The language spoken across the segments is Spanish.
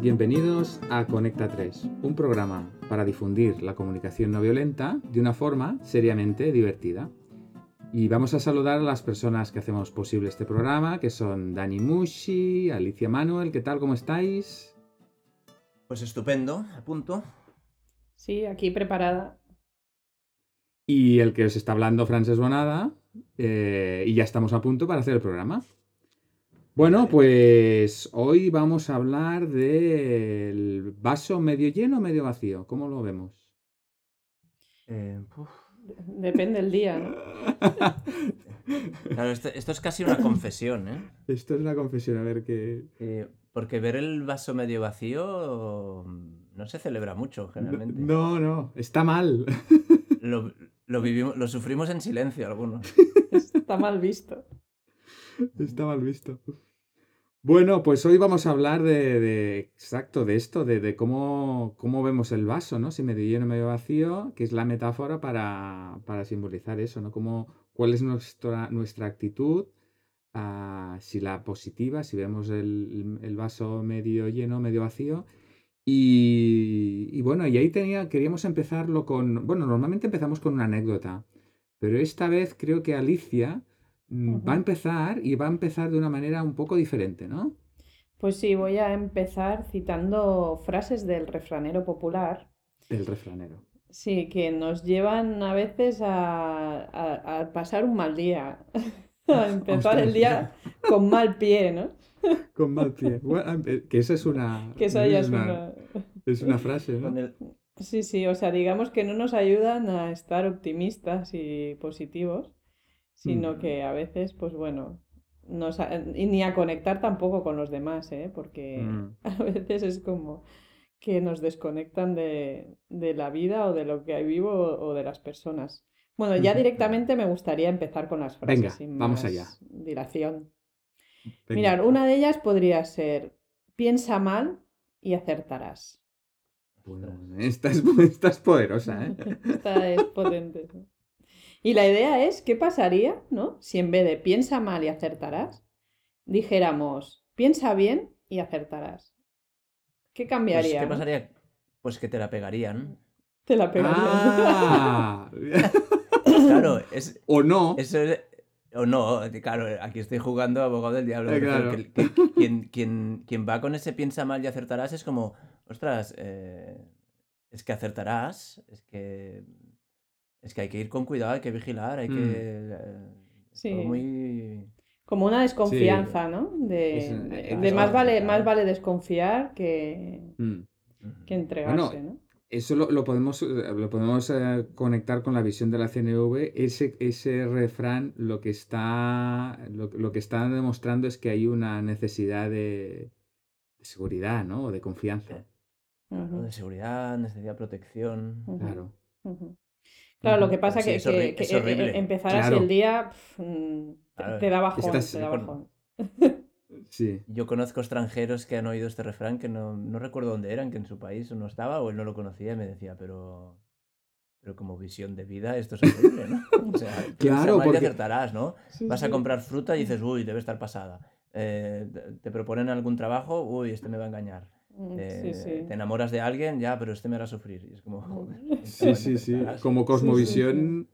Bienvenidos a Conecta 3, un programa para difundir la comunicación no violenta de una forma seriamente divertida. Y vamos a saludar a las personas que hacemos posible este programa, que son Dani Mushi, Alicia Manuel, ¿qué tal? ¿Cómo estáis? Pues estupendo, a punto. Sí, aquí preparada. Y el que os está hablando, Frances Bonada, eh, y ya estamos a punto para hacer el programa. Bueno, pues hoy vamos a hablar del vaso medio lleno o medio vacío. ¿Cómo lo vemos? Eh. Depende del día, ¿no? Claro, esto, esto es casi una confesión, ¿eh? Esto es una confesión, a ver qué. Eh, Porque ver el vaso medio vacío no se celebra mucho, generalmente. No, no, está mal. Lo, lo vivimos, lo sufrimos en silencio algunos. Está mal visto. Está mal visto. Bueno, pues hoy vamos a hablar de, exacto de esto, de, de cómo, cómo vemos el vaso, ¿no? Si medio lleno, medio vacío, que es la metáfora para, para simbolizar eso, ¿no? Cómo, cuál es nuestra, nuestra actitud, ah, si la positiva, si vemos el, el vaso medio lleno, medio vacío. Y, y bueno, y ahí tenía, queríamos empezarlo con, bueno, normalmente empezamos con una anécdota, pero esta vez creo que Alicia mm, va a empezar y va a empezar de una manera un poco diferente, ¿no? Pues sí, voy a empezar citando frases del refranero popular, El refranero. sí, que nos llevan a veces a, a- a pasar un mal día, a empezar el día con mal pie, ¿no? Con mal pie. Bueno, que esa es una, Que esa ya es una, una... es una frase, ¿no? Sí, sí, o sea, digamos que no nos ayudan a estar optimistas y positivos, sino Mm. que a veces, pues bueno, nos a- y ni a conectar tampoco con los demás, ¿eh? Porque Mm. a veces es como que nos desconectan de, de la vida o de lo que hay vivo o, de las personas. Bueno, ya directamente me gustaría empezar con las frases Venga, sin vamos allá. dilación. Venga. Mirad, una de ellas podría ser, piensa mal y acertarás. Bueno, esta es, esta es poderosa, ¿eh? Esta es potente. sí. Y la idea es, ¿qué pasaría, no? Si en vez de piensa mal y acertarás, dijéramos, piensa bien y acertarás. ¿Qué Pues, cambiaría? ¿qué no? pasaría? Pues que te la pegarían. Te la pegarían. Ah, Claro, es, o no. eso es- O no, claro, aquí estoy jugando abogado del diablo. Eh, claro. que- que quien, quien- quien va con ese piensa mal y acertarás es como, ostras, eh, es que acertarás, es que, es que hay que ir con cuidado, hay que vigilar, hay que... Mm. eh, Sí. muy... Como una desconfianza, ¿no? De, Es- de- más vale, más vale desconfiar que, Mm. que entregarse, Bueno, ¿no? Eso lo, lo podemos, eh, lo podemos eh, conectar con la visión de la CNV. Ese, ese refrán lo que, está, lo, lo que está demostrando es que hay una necesidad de, de seguridad, ¿no? O de confianza. Claro, Ujú, de seguridad, necesidad de protección. Claro. Claro, lo que pasa Sí, que, es que- es que, eh, horrible. empezar así el día te, Claro, te da bajón, estás- te da con- bajón. Sí. Yo conozco extranjeros que han oído este refrán que no, no recuerdo dónde eran, que en su país no estaba o él no lo conocía y me decía, pero, pero como visión de vida esto es horrible, ¿no? O sea, Claro, porque- acertarás, ¿no? Sí, Vas a comprar fruta y dices, uy, debe estar pasada. Eh, te proponen algún trabajo, uy, este me va a engañar. Mm, Eh, sí, sí. Te enamoras de alguien, ya, pero este me hará sufrir. Y es como, joder, piensa Sí, sí, sí. Como cosmovisión,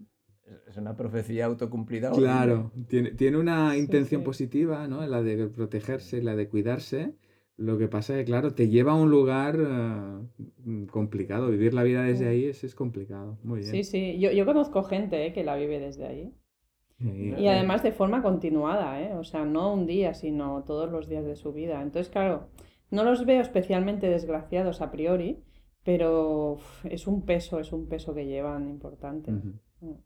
Es- Es una profecía autocumplida. claro, tiene, tiene una intención sí. positiva, ¿no? La de protegerse, la de cuidarse. Lo que pasa es que, claro, te lleva a un lugar eh, complicado. Vivir la vida desde Sí. ahí es, es complicado. Muy bien. Sí, sí. Yo, yo conozco gente eh, que la vive desde ahí. Sí. Y además de forma continuada, ¿eh? O sea, no un día, sino todos los días de su vida. Entonces, claro, no los veo especialmente desgraciados a priori, pero es un peso, es un peso que llevan importante. Ujú.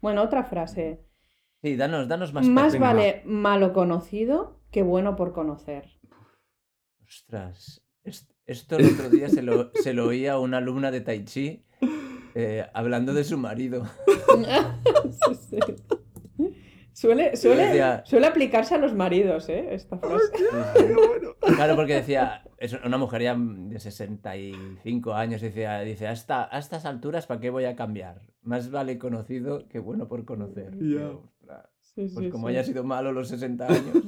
Bueno, otra frase. Sí, danos, danos más Más vale malo conocido que bueno por conocer. Ostras, est- esto el otro día se lo, se lo oía a una alumna de Tai Chi eh, hablando de su marido. Sí, sí. Suele, suele, Decía- suele aplicarse a los maridos, ¿eh? Esta frase. Claro, porque decía, es una mujer ya de 65 años, decía, dice, hasta a estas alturas, ¿para qué voy a cambiar? Más vale conocido que bueno por conocer. Sí, Pues sí, como sí. haya sido malo los 60 años.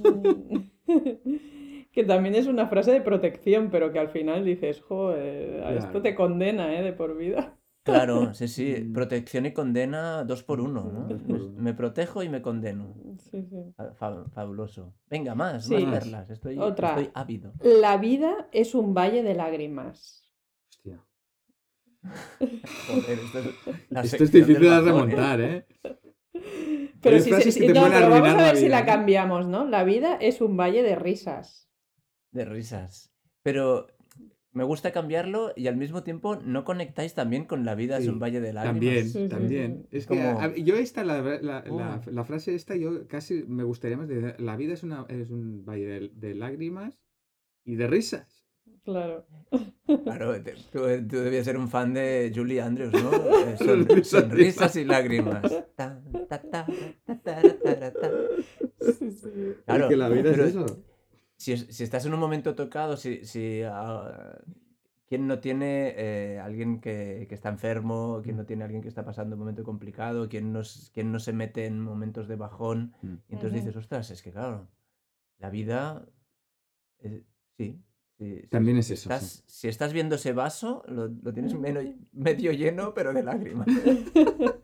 que también es una frase de protección, pero que al final dices, joder, a esto te condena, ¿eh? De por vida. Claro, sí, sí. Mm. Protección y condena dos por uno, ¿no? Me- protejo y me condeno. Sí, sí. Fa- fa- Fabuloso. Venga, más, Sí. más perlas. Estoy, Otra. estoy ávido. La vida es un valle de lágrimas. Hostia. Joder, esto es, la Esto es difícil de ¿eh? remontar, ¿eh? Pero, si, frases si- te no, pero vamos a la ver si la ¿no? cambiamos, ¿no? La vida es un valle de risas. De risas. Pero me gusta cambiarlo y al mismo tiempo no conectáis también con la vida es Sí, un valle de lágrimas. También, también. sí. Es que Como- a- yo esta, la, la- la- Uh. la frase esta, yo casi me gustaría más de la vida es, una, es un valle de, de lágrimas y de risas. Claro. Claro, te- tú, tú debías ser un fan de Julie Andrews, ¿no? Eh, son- sonrisas y lágrimas. Ta, ta, ta, ta, ta, ta, ta. Sí, sí. Claro, es que la vida pero es eso. Si, es- si estás en un momento tocado, si, si ah, ¿quién no tiene eh, alguien que, que está enfermo? ¿Quién no tiene alguien que está pasando un momento complicado? ¿Quién no, s- quién no se mete en momentos de bajón? Mm. Y entonces dices, ostras, es que claro, la vida, eh, sí. sí, sí, También es eso, sí. Si estás viendo ese vaso, lo, lo tienes medio lleno, pero de lágrimas.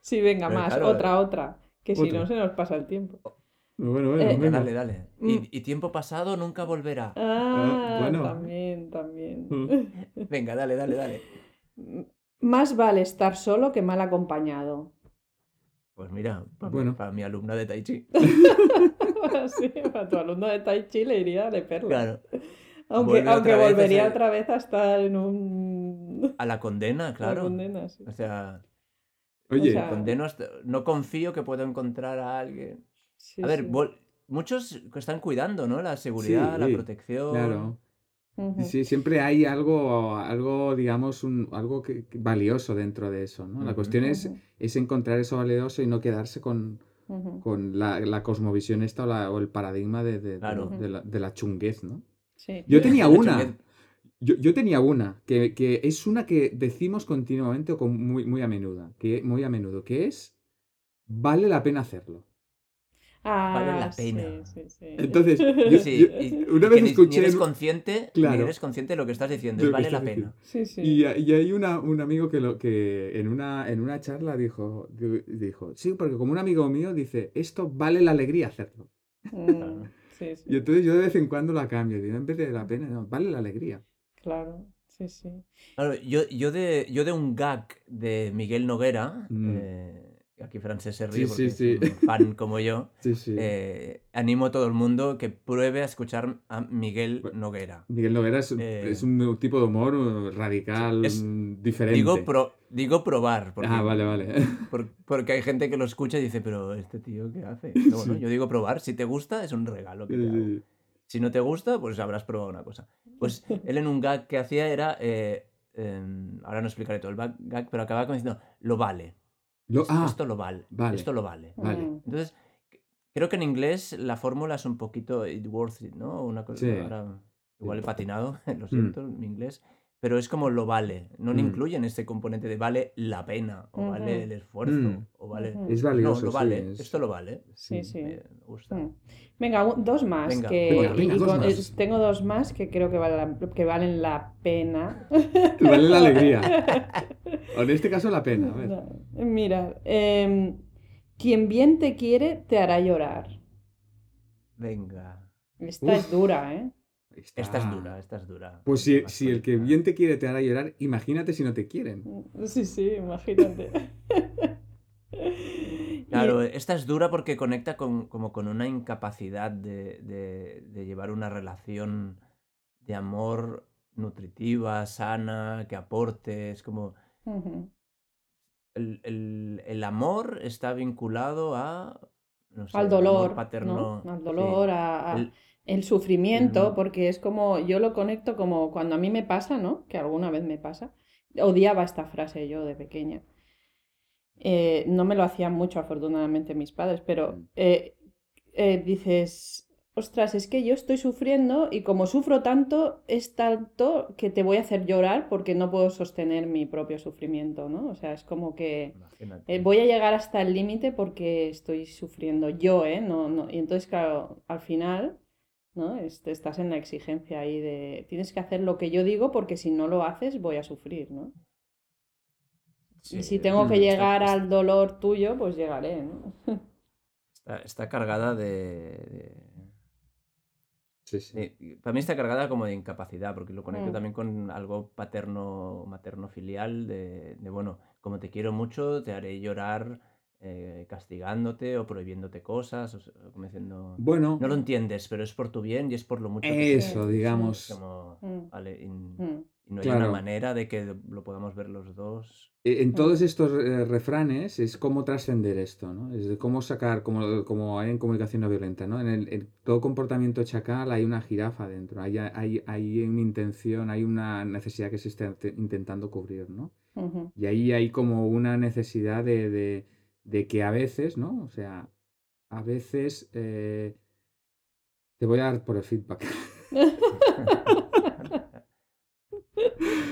Sí, venga, Pero más. claro, otra, otra. Que si no se nos pasa el tiempo. Bueno, bueno, Eh, dale, dale. Mm. Y, y tiempo pasado nunca volverá. Ah, bueno. también, también. Mm. Venga, dale, dale, dale. Más vale estar solo que mal acompañado. Pues mira, para, Bueno. mi alumna de Tai Chi. sí, a tu alumno de Tai Chi le iría de perla. Claro. Aunque, Vuelve aunque a volvería otra vez a estar en un... A la condena, claro. condena, sí. O sea, Oye, O sea, condeno hasta- no confío que pueda encontrar a alguien. Sí, A ver, sí. vol- muchos que están cuidando, ¿no? La seguridad, la protección. claro. Sí, siempre hay algo, algo digamos, un, algo que, que- valioso dentro de eso, ¿no? La cuestión es, es encontrar eso valioso y no quedarse con, con la, la cosmovisión esta o, la- o el paradigma de, de- Claro. la, de la chunguez, ¿no? Sí. Yo tenía una, yo, yo tenía una, que, que es una que decimos continuamente o con muy, muy a menudo, que, muy a menudo, que es, vale la pena hacerlo. Vale la Ah, sí, pena. sí, sí. Entonces, yo- Sí, yo- y- una y vez que ni- escuché Ni eres en- consciente, Claro. ni eres consciente de lo que estás diciendo. es vale la pena. diciendo. Sí, sí. Y, y hay una, un amigo que, lo, que en, una, en una charla dijo, di- dijo, sí, porque como un amigo mío dice, esto vale la alegría hacerlo. Mm, sí, sí. Y entonces yo de vez en cuando la cambio, digo, en vez de la pena, no, vale la alegría. Claro, sí, sí. Claro, yo, yo, de, yo de un gag de Miguel Noguera, Mm. eh, aquí Francés se ríe sí, porque sí. es un fan como yo, eh, animo a todo el mundo que pruebe a escuchar a Miguel Noguera. Miguel Noguera es, eh, es un tipo de humor radical, es- diferente. Digo, pro- digo probar, porque, ah, vale, vale. por- porque hay gente que lo escucha y dice, pero este tío, ¿qué hace? No, bueno, Sí. yo digo probar, si te gusta es un regalo que te hago. Si no te gusta, pues habrás probado una cosa. Pues él en un gag que hacía era, eh, em, ahora no explicaré todo el gag, pero acababa diciendo, lo vale. Lo- ah, esto lo vale. vale. Esto lo vale. Vale. Mm, Entonces, creo que en inglés la fórmula es un poquito it worth it, ¿no? Una cosa, Sí. ahora igual he patinado, lo Mm. siento, mi inglés, pero es como lo vale. No Mm. incluyen este componente de vale la pena, o vale el esfuerzo, Mm. o vale... Es No, valioso. lo sí, vale, es- esto lo vale. Sí, sí. Me gusta. Mm. Venga, dos más. Venga, que, venga, venga, y dos con- más. es- tengo dos más que creo que, vale la- que valen la pena. Vale la alegría. O en este caso la pena. a ver. No, Mira, em, quien bien te quiere te hará llorar. Venga. Esta Uf. es dura, ¿eh? Esta es Está- dura, esta es dura. Pues si, si el que bien te quiere te hará llorar, imagínate si no te quieren. Sí, sí, imagínate. Claro, esta es dura porque conecta con, como con una incapacidad de, de- de llevar una relación de amor nutritiva, sana, que aporte. Es como el, el- el amor está vinculado a no sé, Al amor dolor, paterno. ¿no? Al sí. dolor, a, a- El- el sufrimiento, porque es como, yo lo conecto como cuando a mí me pasa, ¿no? Que alguna vez me pasa. Odiaba esta frase yo de pequeña. Eh, no me lo hacían mucho, afortunadamente, mis padres, pero eh, eh, dices, ostras, es que yo estoy sufriendo y como sufro tanto, es tanto que te voy a hacer llorar porque no puedo sostener mi propio sufrimiento, ¿no? O sea, es como que... Eh, voy a llegar hasta el límite porque estoy sufriendo yo, ¿eh? No, no. Y entonces, claro, al final ¿no? Est- Estás en la exigencia ahí de tienes que hacer lo que yo digo porque si no lo haces voy a sufrir, ¿no? Sí, Y si tengo que Mm, llegar está, al dolor tuyo, pues llegaré, ¿no? está- está cargada de, de- Sí, sí. Para mí está cargada como de incapacidad, porque lo conecto Mm. también con algo paterno, materno filial, de, de, bueno, como te quiero mucho, te haré llorar eh, castigándote o prohibiéndote cosas, o como diciendo, Bueno, no lo entiendes, pero es por tu bien y es por lo mucho que eso, digamos. Es como, Mm, vale, y, mm, y no hay una manera de que lo podamos ver los dos. E- En Mm. todos estos eh, refranes es cómo trascender esto, ¿no? Es de cómo sacar, como, como hay en comunicación no violenta, ¿no? En, el, en todo comportamiento chacal hay una jirafa dentro, hay, hay, hay una intención, hay una necesidad que se está te- intentando cubrir, ¿no? Y ahí hay como una necesidad de, de- de que a veces, ¿no? O sea, a veces eh, te voy a dar por el feedback.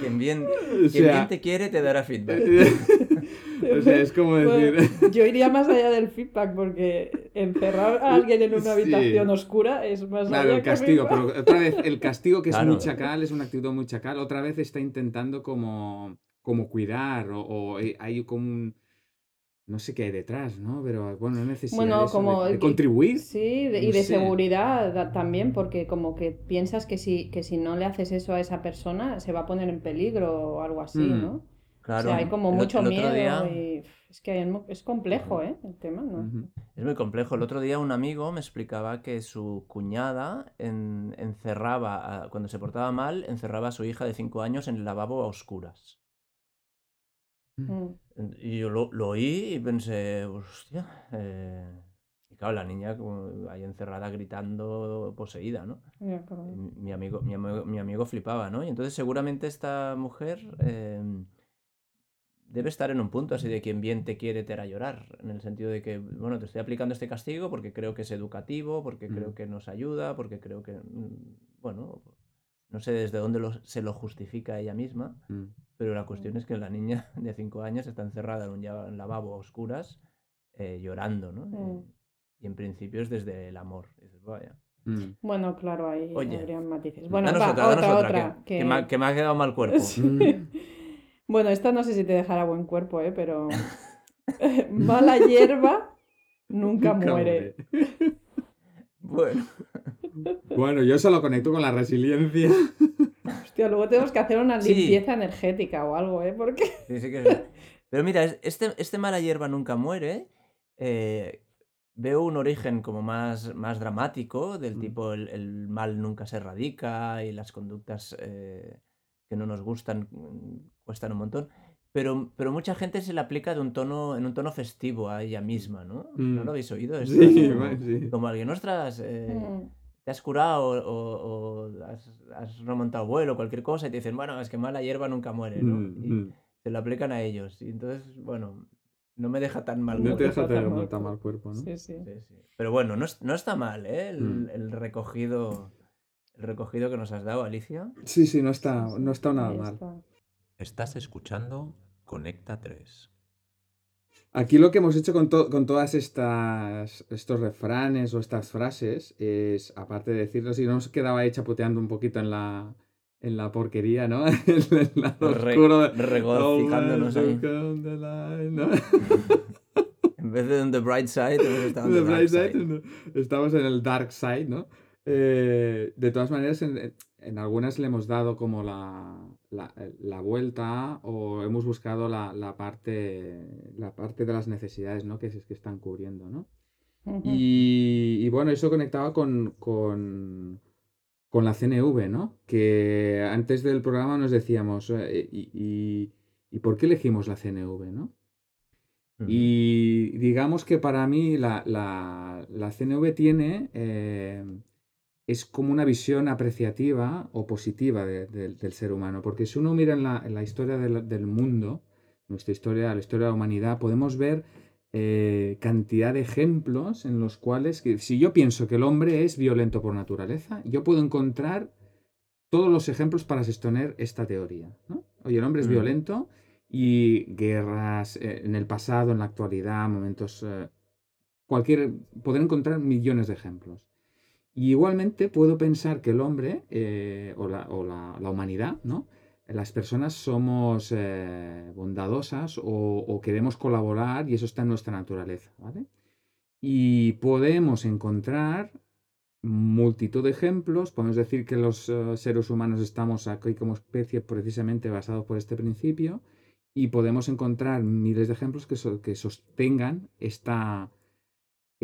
Quien bien, O quien sea, bien te quiere te dará feedback. o sea, es como decir... Bueno, yo iría más allá del feedback porque encerrar a alguien en una Sí. habitación oscura es más Claro, allá el castigo, pero otra vez el castigo que es muy chacal, es una actitud muy chacal, otra vez está intentando como, como cuidar o, o hay- hay como un... No sé qué hay detrás, ¿no? Pero bueno, una necesidad Bueno, de eso, de- como de, que- contribuir. Sí, de- y de sé. seguridad da- también, porque como que piensas que si, que si no le haces eso a esa persona se va a poner en peligro o algo así, Mm. ¿no? Claro. O sea, hay como el mucho el miedo día- y es que es complejo, ¿eh? El tema, ¿no? Es muy complejo. El otro día un amigo me explicaba que su cuñada en- encerraba, a- cuando se portaba mal, encerraba a su hija de 5 años en el lavabo a oscuras. Mm. Y yo lo, lo oí y pensé, hostia. eh", Y claro, la niña como ahí encerrada gritando poseída, ¿no? Mi mi amigo, mi amigo, mi amigo flipaba, ¿no? Y entonces seguramente esta mujer em, debe estar en un punto así de quien bien te quiere te hará llorar, en el sentido de que, bueno, te estoy aplicando este castigo porque creo que es educativo, porque creo Mm. que nos ayuda, porque creo que, mm, bueno, no sé desde dónde lo- se lo justifica ella misma, Mm. pero la cuestión es que la niña de 5 años está encerrada en un lavabo a oscuras eh, llorando, ¿no? Mm. Y, y en principio es desde el amor. Y dices, vaya. Mm. Bueno, claro, ahí Oye, habrían matices. Bueno, danos va, otra, danos otra, otra, otra, que, que que- me, ha- que me ha quedado mal cuerpo. Sí. Bueno, esta no sé si te dejará buen cuerpo, ¿eh? Pero mala hierba nunca, Nunca muere. muere. Bueno, Bueno, yo solo conecto con la resiliencia. Hostia, luego tenemos que hacer una Sí. limpieza energética o algo, ¿eh? Porque sí, sí que es verdad. Pero mira, es- este, este mala hierba nunca muere. eh, veo un origen como más, más dramático, del Mm. tipo el, el mal nunca se erradica y las conductas eh, que no nos gustan mm, cuestan un montón. Pero, pero mucha gente se le aplica de un tono, en un tono festivo a ella misma, ¿no? ¿No Mm. lo habéis oído? Esto Sí, como, bueno, sí. como alguien, ostras, eh, mm, te has curado o, o- o has, has remontado vuelo o cualquier cosa y te dicen, bueno, es que mala hierba nunca muere, ¿no? Mm, Y mm. se lo aplican a ellos. Y entonces, bueno, no me deja tan mal. No No te deja tener mal tan mal cuerpo, ¿no? sí, sí. Sí, sí. Pero bueno, no, no está mal, ¿eh? El, Mm. el recogido el recogido que nos has dado, Alicia. Sí, sí, no está, no está nada mal. está. Estás escuchando Conecta 3. Aquí lo que hemos hecho con, to- con todas estas estos refranes o estas frases es, aparte de decirlos, y nos quedaba ahí chapoteando un poquito en la, en la porquería, ¿no? en el lado Re- oscuro regocijándonos ahí. Line, ¿no? En vez de en The Bright Side, hemos estado en The The Dark bright Side. side, no. Estamos en el dark side, ¿no? Eh, de todas maneras, en, en algunas le hemos dado como la, la, la vuelta o hemos buscado la, la parte, la parte de las necesidades, ¿no? Que, es, que están cubriendo, ¿no? Y, y bueno, eso conectaba con, con, con la CNV, ¿no? Que antes del programa nos decíamos, eh, y, y- ¿y por qué elegimos la CNV, ¿no? Y digamos que para mí la, la- la CNV tiene, eh, es como una visión apreciativa o positiva de- de- del ser humano, porque si uno mira en la, en la historia del, del mundo, nuestra historia, la historia de la humanidad, podemos ver eh, cantidad de ejemplos en los cuales, que si yo pienso que el hombre es violento por naturaleza, yo puedo encontrar todos los ejemplos para sostener esta teoría. ¿no? Oye, el hombre es Mm. violento y guerras eh, en el pasado, en la actualidad, momentos... eh, cualquier... Poder encontrar millones de ejemplos. Y igualmente puedo pensar que el hombre eh, o, la, o la- humanidad, ¿no? Las personas somos eh, bondadosas o, queremos colaborar y eso está en nuestra naturaleza, ¿vale? Y podemos encontrar multitud de ejemplos. Podemos decir que los eh, seres humanos estamos aquí como especie precisamente basados por este principio y podemos encontrar miles de ejemplos que, que sostengan esta,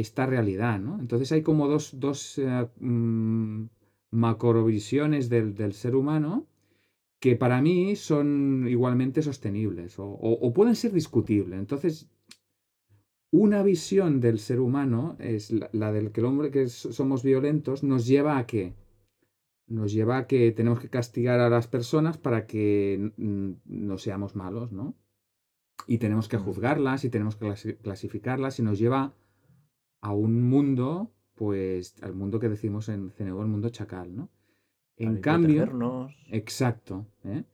esta realidad, ¿no? Entonces hay como dos, dos eh, mm, macrovisiones del, del ser humano que para mí son igualmente sostenibles o, o- o pueden ser discutibles. Entonces, una visión del ser humano es la, la del que el hombre que somos violentos nos lleva a qué? Nos lleva a que tenemos que castigar a las personas para que mm, no seamos malos, ¿no? Y tenemos que Mm. juzgarlas y tenemos que clasi- clasificarlas y nos lleva a un mundo, pues al mundo que decimos en CNU, el mundo chacal, ¿no? En cambio, protegernos. Exacto. ¿eh?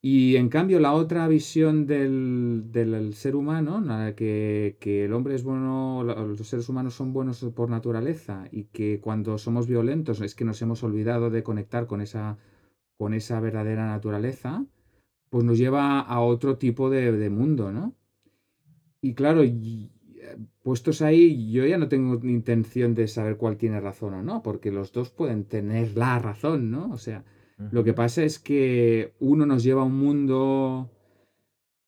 Y en cambio, la otra visión del, del ser humano, que, que el hombre es bueno, los seres humanos son buenos por naturaleza y que cuando somos violentos es que nos hemos olvidado de conectar con esa, con esa verdadera naturaleza, pues nos lleva a otro tipo de, de mundo, ¿no? Y claro, y, puestos ahí, yo ya no tengo ni intención de saber cuál tiene razón o no, porque los dos pueden tener la razón, ¿no? O sea, lo que pasa es que uno nos lleva a un mundo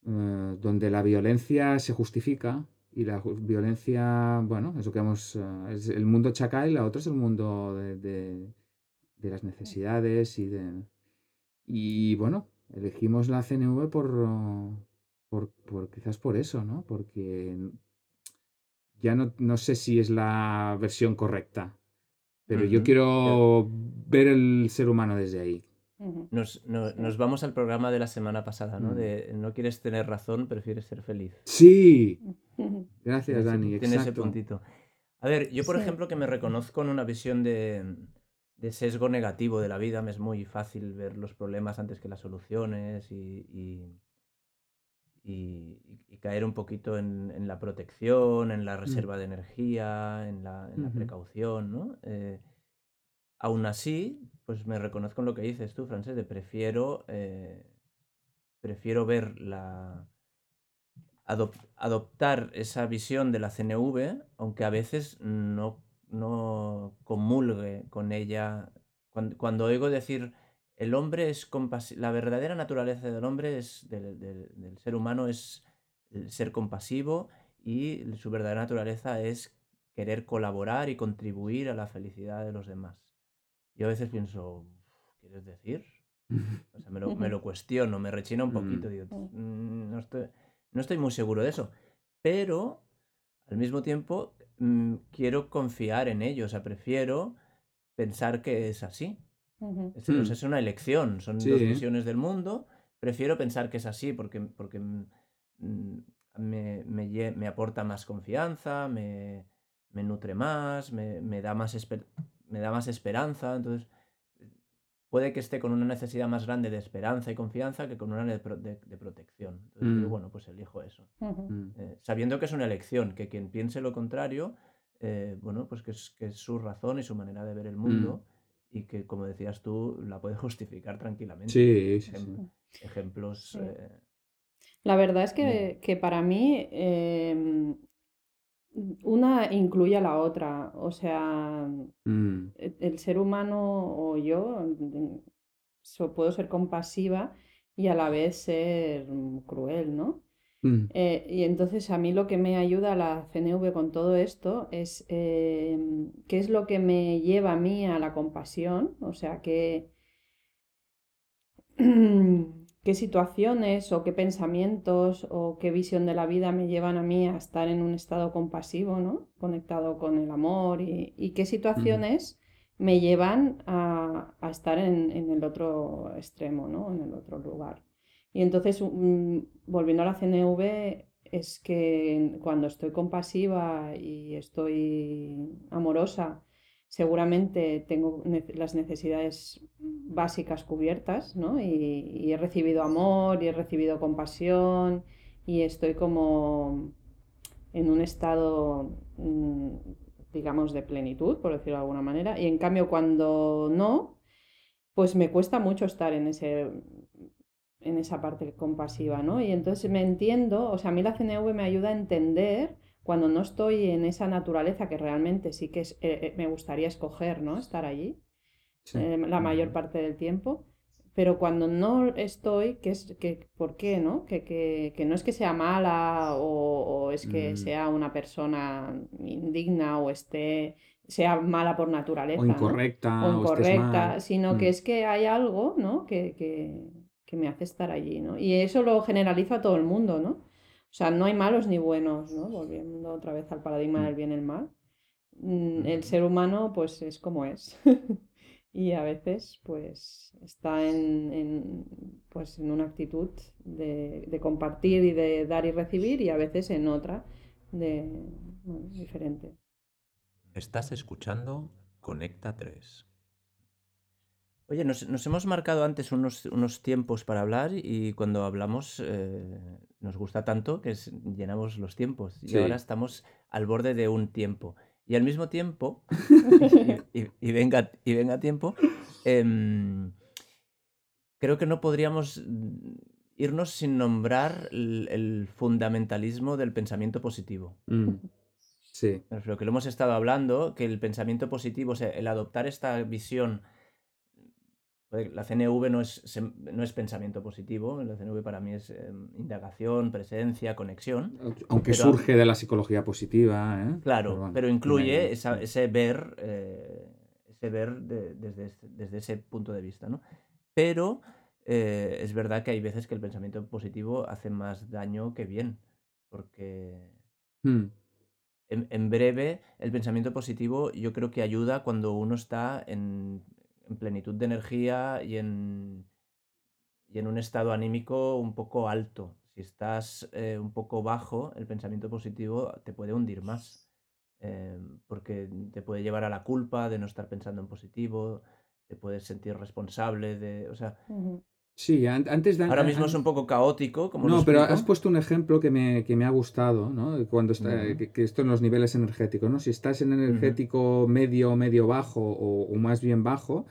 eh, donde la violencia se justifica y la violencia, bueno, es lo que hemos, eh, es el mundo chacal y la otra es el mundo de, de- de las necesidades y de... Y bueno, elegimos la CNV por, por, por- quizás por eso, ¿no? Porque ya no, no sé si es la versión correcta, pero yo quiero ver el ser humano desde ahí. Nos, no- nos vamos al programa de la semana pasada, ¿no? Mm. De no quieres tener razón, prefieres ser feliz. Sí, gracias Tiene ese, Dani, tiene ese exacto. puntito. A ver, yo por Sí. ejemplo que me reconozco en una visión de, de sesgo negativo de la vida, me es muy fácil ver los problemas antes que las soluciones y, y- y- y caer un poquito en, en la protección, en la reserva de energía, en la, en la precaución, ¿no? Eh, aún así, pues me reconozco en lo que dices tú, Francés, de prefiero, eh, prefiero ver la, adop- adoptar esa visión de la CNV, aunque a veces no, no comulgue con ella. Cuando, cuando oigo decir el hombre es compasi- la verdadera naturaleza del hombre es del, del- del ser humano es el ser compasivo y su verdadera naturaleza es querer colaborar y contribuir a la felicidad de los demás. Yo a veces pienso, ¿quieres decir? O sea, me lo, me lo cuestiono, me rechina un poquito. Mm. Digo, "Mm, no estoy, no estoy muy seguro de eso. Pero al mismo tiempo mm, quiero confiar en ello. O sea, prefiero pensar que es así. Ujú. Es, o sea, Mm. es una elección. Son dos visiones del mundo. Prefiero pensar que es así porque, porque mm, mm, me, me aporta más confianza, me, me nutre más, me, me da más esper- me da más esperanza. Entonces, puede que esté con una necesidad más grande de esperanza y confianza que con una de, pro- de- de protección. Entonces, Mm. bueno, pues elijo eso. Eh, sabiendo que es una elección, que quien piense lo contrario, eh, bueno, pues que es, que es su razón y su manera de ver el mundo y que, como decías tú, la puede justificar tranquilamente. Sí, sí, sí. Ejem- Ejemplos. Sí. eh, La verdad es que, que para mí em, una incluye a la otra. O sea, Mm. e- el ser humano o yo mm, so- puedo ser compasiva y a la vez ser mm, cruel, ¿no? Mm. Eh, y entonces a mí lo que me ayuda la CNV con todo esto es em, qué es lo que me lleva a mí a la compasión, o sea, que qué situaciones o qué pensamientos o qué visión de la vida me llevan a mí a estar en un estado compasivo, ¿no? Conectado con el amor y, y qué situaciones me llevan a, a estar en, en el otro extremo, ¿no? En el otro lugar. Y entonces, mm, volviendo a la CNV, es que cuando estoy compasiva y estoy amorosa, seguramente tengo las necesidades básicas cubiertas, ¿no? Y, y he recibido amor y he recibido compasión y estoy como en un estado mm, digamos, de plenitud, por decirlo de alguna manera, y en cambio cuando no, pues me cuesta mucho estar en ese en esa parte compasiva, ¿no? Y entonces me entiendo, o sea, a mí la CNV me ayuda a entender cuando no estoy en esa naturaleza que realmente sí que es, eh, eh, me gustaría escoger, ¿no? Estar allí eh, la mayor parte del tiempo. Pero cuando no estoy, que es, que, ¿por qué, no? Que, que, que no es que sea mala o, o es que Mm. sea una persona indigna o esté, sea mala por naturaleza, O ¿no? incorrecta, o estés incorrecta, mal. sino que Mm. es que hay algo, ¿no? Que, que, que me hace estar allí, ¿no? Y eso lo generalizo a todo el mundo, ¿no? O sea, no hay malos ni buenos, ¿no? Volviendo otra vez al paradigma Mm. del bien y el mal. Mm, El Ujú. ser humano, pues, es como es. Y a veces, pues, está en, en, pues, en una actitud de, de compartir y de dar y recibir, y a veces en otra de, bueno, diferente. Estás escuchando Conecta 3. Oye, nos, nos hemos marcado antes unos, unos tiempos para hablar y cuando hablamos eh, nos gusta tanto que es- llenamos los tiempos y Sí. ahora estamos al borde de un tiempo. Y al mismo tiempo, y, y- y venga, y venga tiempo, em, creo que no podríamos irnos sin nombrar el, el fundamentalismo del pensamiento positivo. Mm. Sí. Refiero que lo hemos estado hablando, que el pensamiento positivo, o sea, el adoptar esta visión, la CNV no es, no es pensamiento positivo, la CNV para mí es eh, indagación, presencia, conexión. Aunque Pero- surge de la psicología positiva, ¿eh? Claro, bueno, pero incluye esa- ese ver, eh, ese ver de- desde, desde ese punto de vista, ¿no? Pero eh, es verdad que hay veces que el pensamiento positivo hace más daño que bien, porque Mm. en, en breve, el pensamiento positivo yo creo que ayuda cuando uno está en, en plenitud de energía y en, y en un estado anímico un poco alto. Si estás eh, un poco bajo, el pensamiento positivo te puede hundir más, eh, porque te puede llevar a la culpa de no estar pensando en positivo, te puedes sentir responsable de... O sea. Sí, an- antes de... ahora mismo es un poco caótico, como No, pero has puesto un ejemplo que me, que me ha gustado, ¿no? Cuando está, que, que esto en los niveles energéticos, ¿no? Si estás en energético medio medio bajo o, o más bien bajo,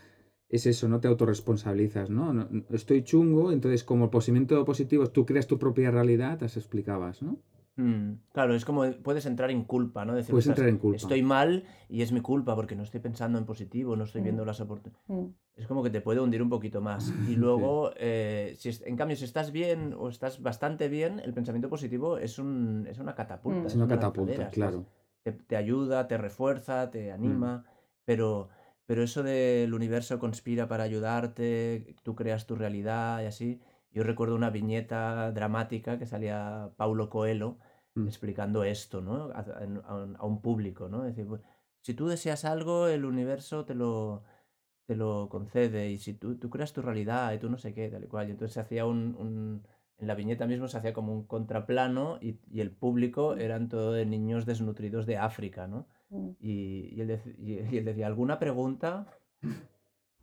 es eso, no te autorresponsabilizas, ¿no? No- Estoy chungo, entonces como el pensamiento positivo, tú creas tu propia realidad, te explicabas, ¿no? Mm, claro, es como puedes entrar en culpa, ¿no? Decir, Puedes "Ostras, entrar en culpa. Estoy mal y es mi culpa porque no estoy pensando en positivo, no estoy Mm. viendo las oportunidades. Mm. Es como que te puede hundir un poquito más. Y luego, eh, si es- en cambio, si estás bien o estás bastante bien, el pensamiento positivo es, un, es una catapulta. Mm. Es una lanzadera, catapulta, claro. te, te ayuda, te refuerza, te Mm. anima, pero, pero eso del universo conspira para ayudarte, tú creas tu realidad y así. Yo recuerdo una viñeta dramática que salía Paulo Coelho Mm. explicando esto, ¿no? A, a- a un- público, ¿no? Es decir, "Bu- si tú deseas algo, el universo te lo, te lo concede y si tú, tú creas tu realidad y tú no sé qué, tal y cual. Y entonces se hacía un, un- en la viñeta mismo se hacía como un contraplano y, y el público eran todo de niños desnutridos de África, ¿no? Mm. Y, y él, dec- y- y él decía, ¿alguna pregunta?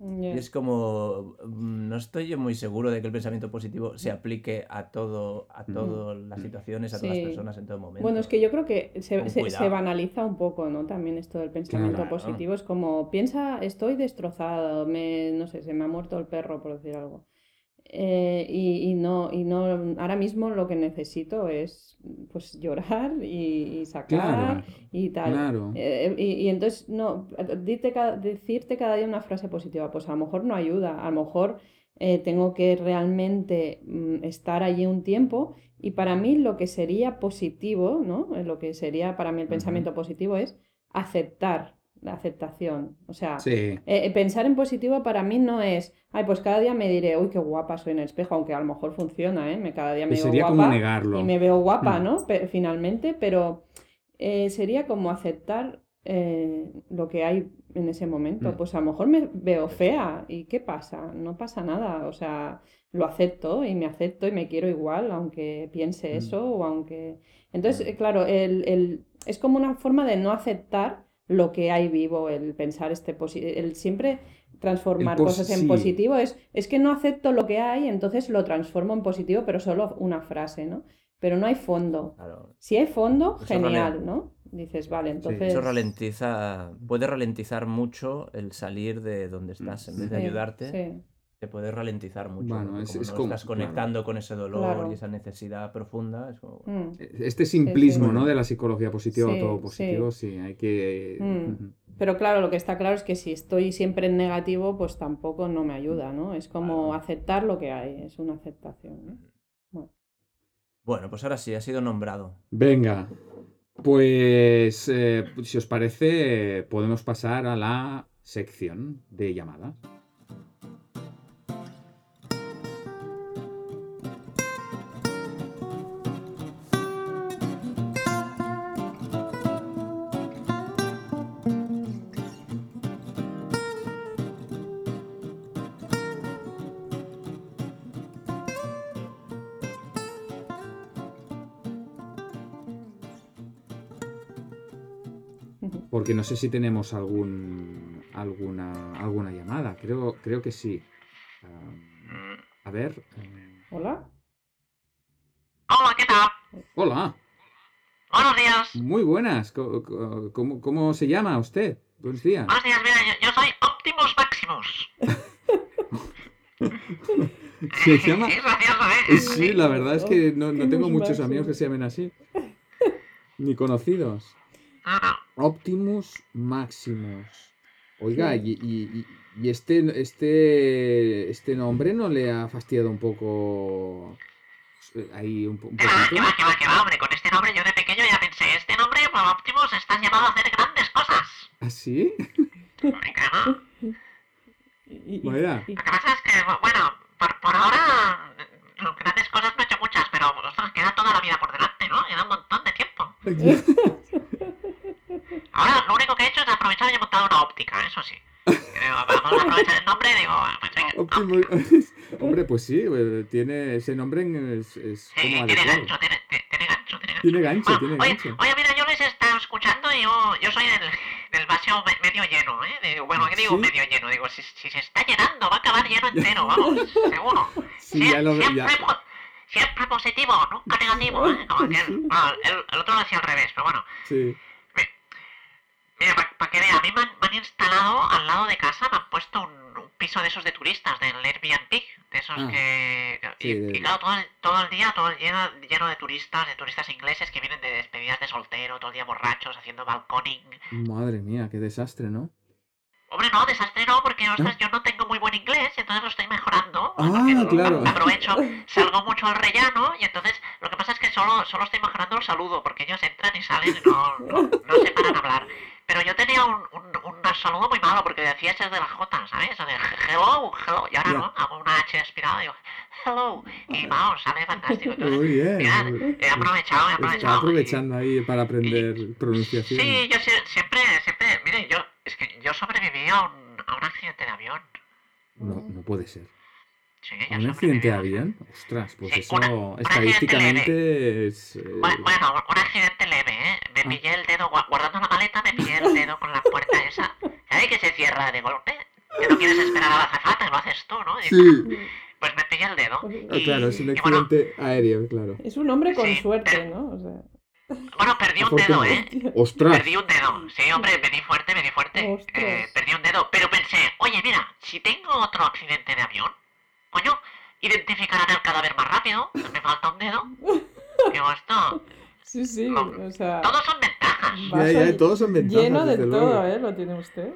Y es como, mm, no estoy yo muy seguro de que el pensamiento positivo se aplique a todo, a Mm. todas las situaciones, a todas las personas en todo momento. Bueno, es que yo creo que se, se- banaliza un poco, ¿no? También esto del pensamiento Claro. positivo es como, piensa, estoy destrozado, me, no sé, se me ha muerto el perro, por decir algo. Eh, y, y no, y no, ahora mismo lo que necesito es, pues, llorar y, y sacar Claro, y tal. claro. Eh, y, y entonces, no, dite decirte cada día una frase positiva, pues a lo mejor no ayuda, a lo mejor eh, tengo que realmente mm, estar allí un tiempo y para mí lo que sería positivo, ¿no? Lo que sería para mí el pensamiento positivo es aceptar la aceptación. O sea, Sí, eh, pensar en positivo para mí no es, ay, pues cada día me diré, uy, qué guapa soy en el espejo, aunque a lo mejor funciona, ¿eh? Me, cada día me veo sería como negarlo. y me veo guapa, Mm. ¿no? Pe- finalmente, pero eh, sería como aceptar eh, lo que hay en ese momento. Mm. Pues a lo mejor me veo fea y ¿qué pasa? No pasa nada, o sea, lo acepto y me acepto y me quiero igual, aunque piense Mm. eso o aunque... Entonces, claro, el, el- es como una forma de no aceptar lo que hay vivo, el pensar este posi- el siempre transformar cosas en sí. positivo, es, es que no acepto lo que hay, entonces lo transformo en positivo, pero solo una frase, ¿no? Pero no hay fondo. Claro. Si hay fondo, Eso genial, rale- ¿no? Dices, vale, Sí, entonces... Eso ralentiza, puede ralentizar mucho el salir de donde estás. En vez de Sí, ayudarte, sí. Te puede ralentizar mucho. Bueno, porque es- como es no como- estás claro. conectando con ese dolor Claro. y esa necesidad profunda. Es como, Mm. Este simplismo, sí. ¿no? De la psicología positiva Sí, o todo positivo, sí, hay que... Mm. Pero claro, lo que está claro es que si estoy siempre en negativo, pues tampoco no me ayuda, ¿no? Es como Claro. aceptar lo que hay, es una aceptación, ¿no? Bueno, pues ahora sí, ha sido nombrado. Venga, pues eh, si os parece, podemos pasar a la sección de llamadas. Porque no sé si tenemos algún, alguna, alguna llamada. Creo, creo que sí. Ah, a ver. eh, ¿Hola? Hola, ¿qué tal? Hola, Buenos días. muy buenas. ¿Cómo, cómo se llama usted? Buenos días. Buenos días, mira, yo, yo soy Optimus Maximus. Se llama... Sí, es gracioso, Eh, ¿eh? Sí, la verdad es que no, no tengo muchos amigos que se llamen así. Ni conocidos. Optimus Maximus. Oiga, y, y- y- y este, este, este nombre no le ha fastidiado un poco eh, ahí un, un Que va, poquito? que va, que va, que va, hombre. Con este nombre yo de pequeño ya pensé, este nombre, Optimus, estás llamado a hacer grandes cosas. ¿Ah, sí? Venga, ¿no? Y- Lo que pasa es que, bueno, por, por ahora, eh, grandes cosas no he hecho muchas, pero, ostras, queda toda la vida por delante, ¿no? Queda un montón de tiempo. Ahora, lo único que he hecho es aprovechar y he montado una óptica, eso sí. Creo, Vamos a aprovechar el nombre y digo, pues venga, Hombre, pues sí, eh, tiene ese nombre es, es Sí, como tiene gancho, tiene, tiene- gancho, tiene gancho. Tiene gancho, Bueno, tiene oye, gancho. oye, mira, yo les he estado escuchando y yo, yo soy del, del vaso me- medio lleno, ¿eh? De- bueno, ¿qué digo ¿Sí? medio lleno? Digo, si, si se está llenando, va a acabar lleno entero, vamos, seguro. Sí, Sie- ya lo siempre, ya. po- siempre positivo, nunca negativo, ¿eh? Como bueno, el, el otro lo hacía al revés, pero bueno. Sí. Mira, para que vea, a mí me han, me han instalado al lado de casa, me han puesto un, un piso de esos de turistas, del Airbnb, de esos Ah, que... Y, de- y claro, todo el, todo el día, todo el lleno, lleno de turistas, de turistas ingleses que vienen de despedidas de soltero, todo el día borrachos, haciendo balconing. Madre mía, qué desastre, ¿no? Hombre, no, desastre no, porque ostras, yo no tengo muy buen inglés, y entonces lo estoy mejorando. Ah, claro. Aprovecho, salgo mucho al rellano, y entonces lo que pasa es que solo, solo estoy mejorando el saludo, porque ellos entran y salen y no, no, no se paran a hablar. Pero yo tenía un, un, un saludo muy malo, porque decía ese de la J, ¿sabes? O de hello, hello, y ahora no, hago una H aspirada y digo, hello, y vamos, sale fantástico. Entonces, Muy bien. he aprovechado, he Está aprovechado. y- aprovechando ahí para aprender pronunciación. Sí, yo sie- siempre, siempre, mire, yo, es que yo sobreviví a un, a un accidente de avión. No, no puede ser. Sí, ¿Un accidente de avión? Ostras, pues Sí, eso una- un estadísticamente es... eh, Bu- Bueno, un accidente leve, ¿eh? Me Ah. pillé el dedo, gua- guardando la maleta, me pillé el dedo con la puerta esa. ¿Sabes que se cierra de golpe? Que no quieres esperar a la azafata, lo haces tú, ¿no? Y- Sí, Pues me pillé el dedo. ah, Y, claro, es un bueno, accidente aéreo, claro. Es un hombre con Sí, suerte, pero- ¿no? O sea, bueno, perdí un dedo, ¿eh? Ostras, Perdí un dedo. Sí, hombre, me di fuerte, me di fuerte. Eh, perdí un dedo. Pero pensé, oye, mira, si tengo otro accidente de avión, coño, identificarán el cadáver más rápido. Me falta un dedo. Digo, esto. sí, sí, No, o sea, Todos son ventajas. ya, ya, todos son ventajas, lleno de todo, luego. ¿eh? Lo tiene usted.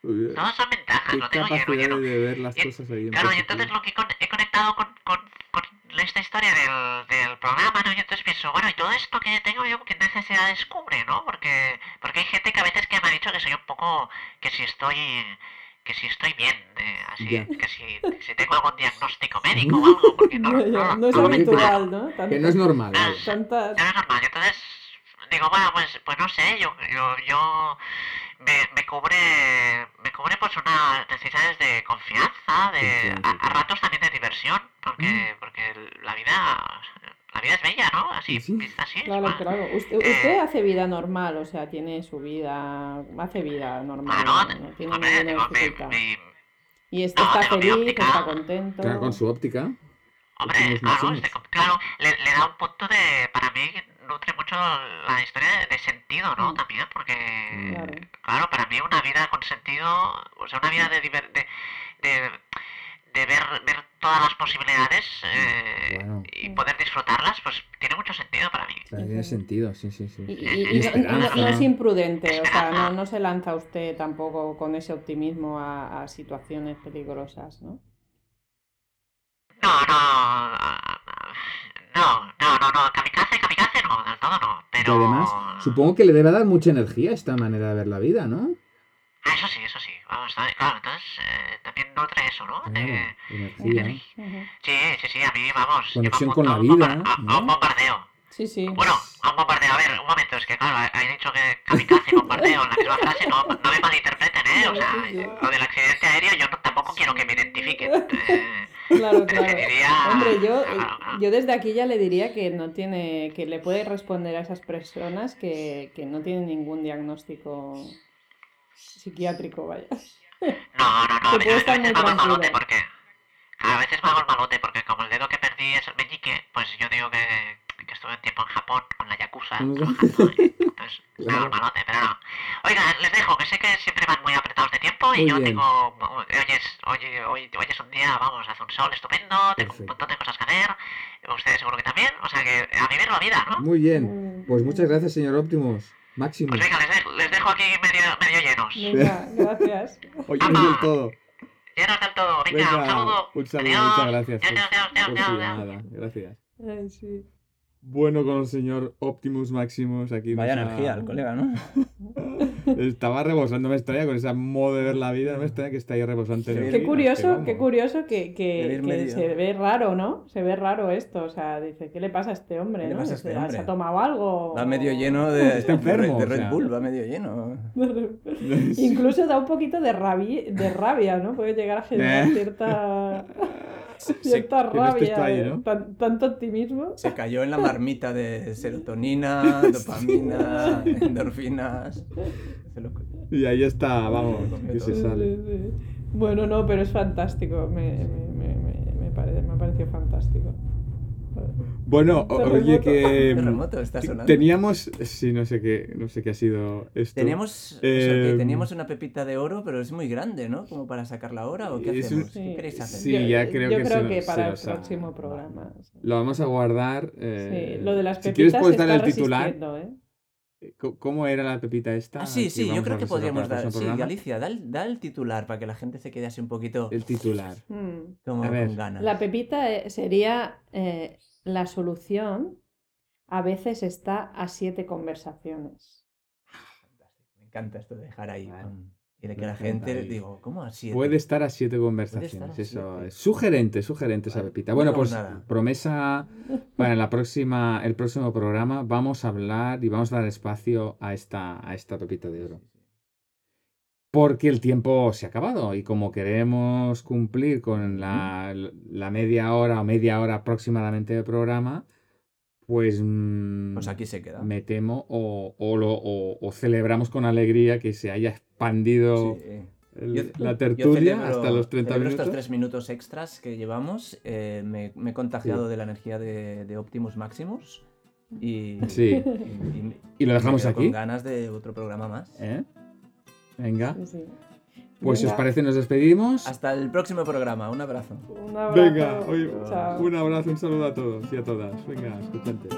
Todos son ventajas. Qué Lo tengo lleno, capacidad lleno. de ver las Y- cosas ahí en Claro, y entonces lo que he conectado con, con, con esta historia del, del programa, ¿no? Y entonces pienso, bueno, y todo esto que tengo yo, ¿qué necesidad descubre, no? Porque, porque hay gente que a veces que me ha dicho que soy un poco, que si estoy, que si estoy bien, eh, así, que si, si tengo algún diagnóstico médico o algo, porque no, No, no, no es no habitual. ¿no? Que no es normal. Tantas... Ya no es normal, entonces digo, bueno, pues, pues no sé, yo, yo, yo me, me cubre, me cubre pues unas necesidades de confianza, de, a, ratos también de diversión, porque, porque la vida, la vida es bella, ¿no? Así, Sí, sí. vista así. Claro, claro. Usted, Eh, usted hace vida normal, o sea, tiene su vida, hace vida normal, Bueno, no, no tiene hombre, ninguna digo, mi, mi, Y este No, está feliz, óptica. está contento. Claro, con su óptica. Hombre, claro, este claro le, le da un punto de. Para mí, nutre mucho la historia de, sentido, ¿no? Mm. También, porque. Claro. Claro, para mí una vida con sentido, o sea, una vida de, diver- de, de, de ver, ver todas las posibilidades eh, y poder disfrutarlas, pues tiene mucho sentido para mí. Claro, tiene sentido, sí, sí, sí. Y, sí. y- y Y no- no, esperanza, no es imprudente, o sea, no, no se lanza usted tampoco con ese optimismo a, a situaciones peligrosas, ¿no? No, no, no, no, no, no, todo no, Y pero... además, supongo que le debe dar mucha energía esta manera de ver la vida, ¿no? Eso sí, eso sí, vamos, claro, entonces eh, también nutre eso, ¿no? Claro, De- energía. Ujú. sí, sí, sí, a mí, vamos, Conexión con la a vida, a- a, un bombardeo. Sí, sí. Bueno, a un bombardeo, a ver, un momento, es que claro, he dicho que kamikaze y bombardeo en la misma frase, no, no me malinterpreten, ¿eh? O sea, lo del accidente aéreo yo no- tampoco quiero que me identifiquen. eh, Claro, claro. Hombre, yo, claro. yo desde aquí ya le diría que no tiene, que le puede responder a esas personas que, que no tienen ningún diagnóstico psiquiátrico, vaya. No, no, no, a veces, estar me hago el malote porque... A veces me hago el malote porque como el dedo que perdí es el meñique, pues yo digo que estuve un tiempo en Japón con la Yakuza Mm. trabajando entonces Claro. el malote, pero no. Oiga, les dejo, que sé que siempre van muy apretados de tiempo y Muy yo bien. tengo... Hoy es, hoy, hoy, hoy es un día, vamos, hace un sol estupendo, tengo Perfecto. un montón de cosas que hacer, ustedes seguro que también, o sea que a vivir la vida, ¿no? Muy bien. Pues muchas gracias, señor Optimus. Máximo. Pues venga, les dejo, les dejo aquí medio, medio llenos. Venga, gracias. Oye, no del todo. Llenos del todo, venga, un saludo. un saludo, Adiós. muchas gracias Adiós, adiós, adiós, su adiós, adiós. llamada. Gracias. Ay, sí. Bueno, con el señor Optimus Maximus aquí. Vaya energía el colega, ¿no? Estaba rebosando, me extraña con esa modo de ver la vida, no me extraña que está ahí rebosante. de Qué curioso, qué curioso que, que- que se ve raro, ¿no? Se ve raro esto, o sea, dice, ¿qué le pasa a este hombre? ¿Qué le no? pasa a este "Ah, hombre? ¿Se ha tomado algo? Va medio lleno de, Está enfermo, de o Red sea. Bull, va medio lleno. Incluso da un poquito de rabia, de rabia, ¿no? Puede llegar a generar Eh. cierta, cierta estés rabia, tú ahí. ¿no? Tan- tanto optimismo. se cayó en la marmita de serotonina, dopamina, endorfinas. Se lo- Y ahí está, vamos, que se sale. Bueno, no, pero es fantástico. Me, me, me, me, me pare- me ha parecido fantástico. Bueno, oye que... Terremoto está sonando. Teníamos, sí, no sé qué, no sé qué ha sido esto. Teníamos, o sea, que Em, teníamos una pepita de oro, pero es muy grande, ¿no? Como para sacarla ahora o qué un- hacemos? ¿Qué queréis hacer? Sí, yo, ya creo yo que creo se que para se el próximo programa. Lo vamos a guardar. eh, Sí, lo de las si pepitas quieres puedes dar el titular. ¿eh? Co- ¿Cómo era la pepita esta? Ah, sí, sí, yo creo que podríamos dar. Sí, programa? Galicia, da el, da el titular para que la gente se quede así un poquito El titular. Mm. como A ver. con ganas. La pepita eh, sería eh, la solución. A veces está a siete conversaciones. Me encanta esto de dejar ahí. Vale. con- Y de que la gente, ahí. digo, ¿cómo así? Puede estar a siete conversaciones. a Eso siete. es sugerente, sugerente esa Vale, pepita. no Bueno, pues nada. promesa para la próxima, el próximo programa. Vamos a hablar y vamos a dar espacio a esta, a esta pepita de oro. Porque el tiempo se ha acabado y como queremos cumplir con la, la media hora o media hora aproximadamente de programa, pues, mm, Pues aquí se queda. me temo o, o lo, o- o celebramos con alegría que se haya expandido Sí. el- Yo- la tertulia celebro- hasta los 30 celebro minutos. estos tres minutos extras que llevamos. eh, me, me he contagiado de la energía de, de Optimus Maximus. Y, Sí. y- Y lo dejamos aquí. Con ganas de otro programa más. ¿eh? Venga. Sí, sí. Pues si os parece nos despedimos. Hasta el próximo programa. Un abrazo. Un abrazo. Venga, oye, Chao. un abrazo, un saludo a todos y a todas. Venga, escuchantes.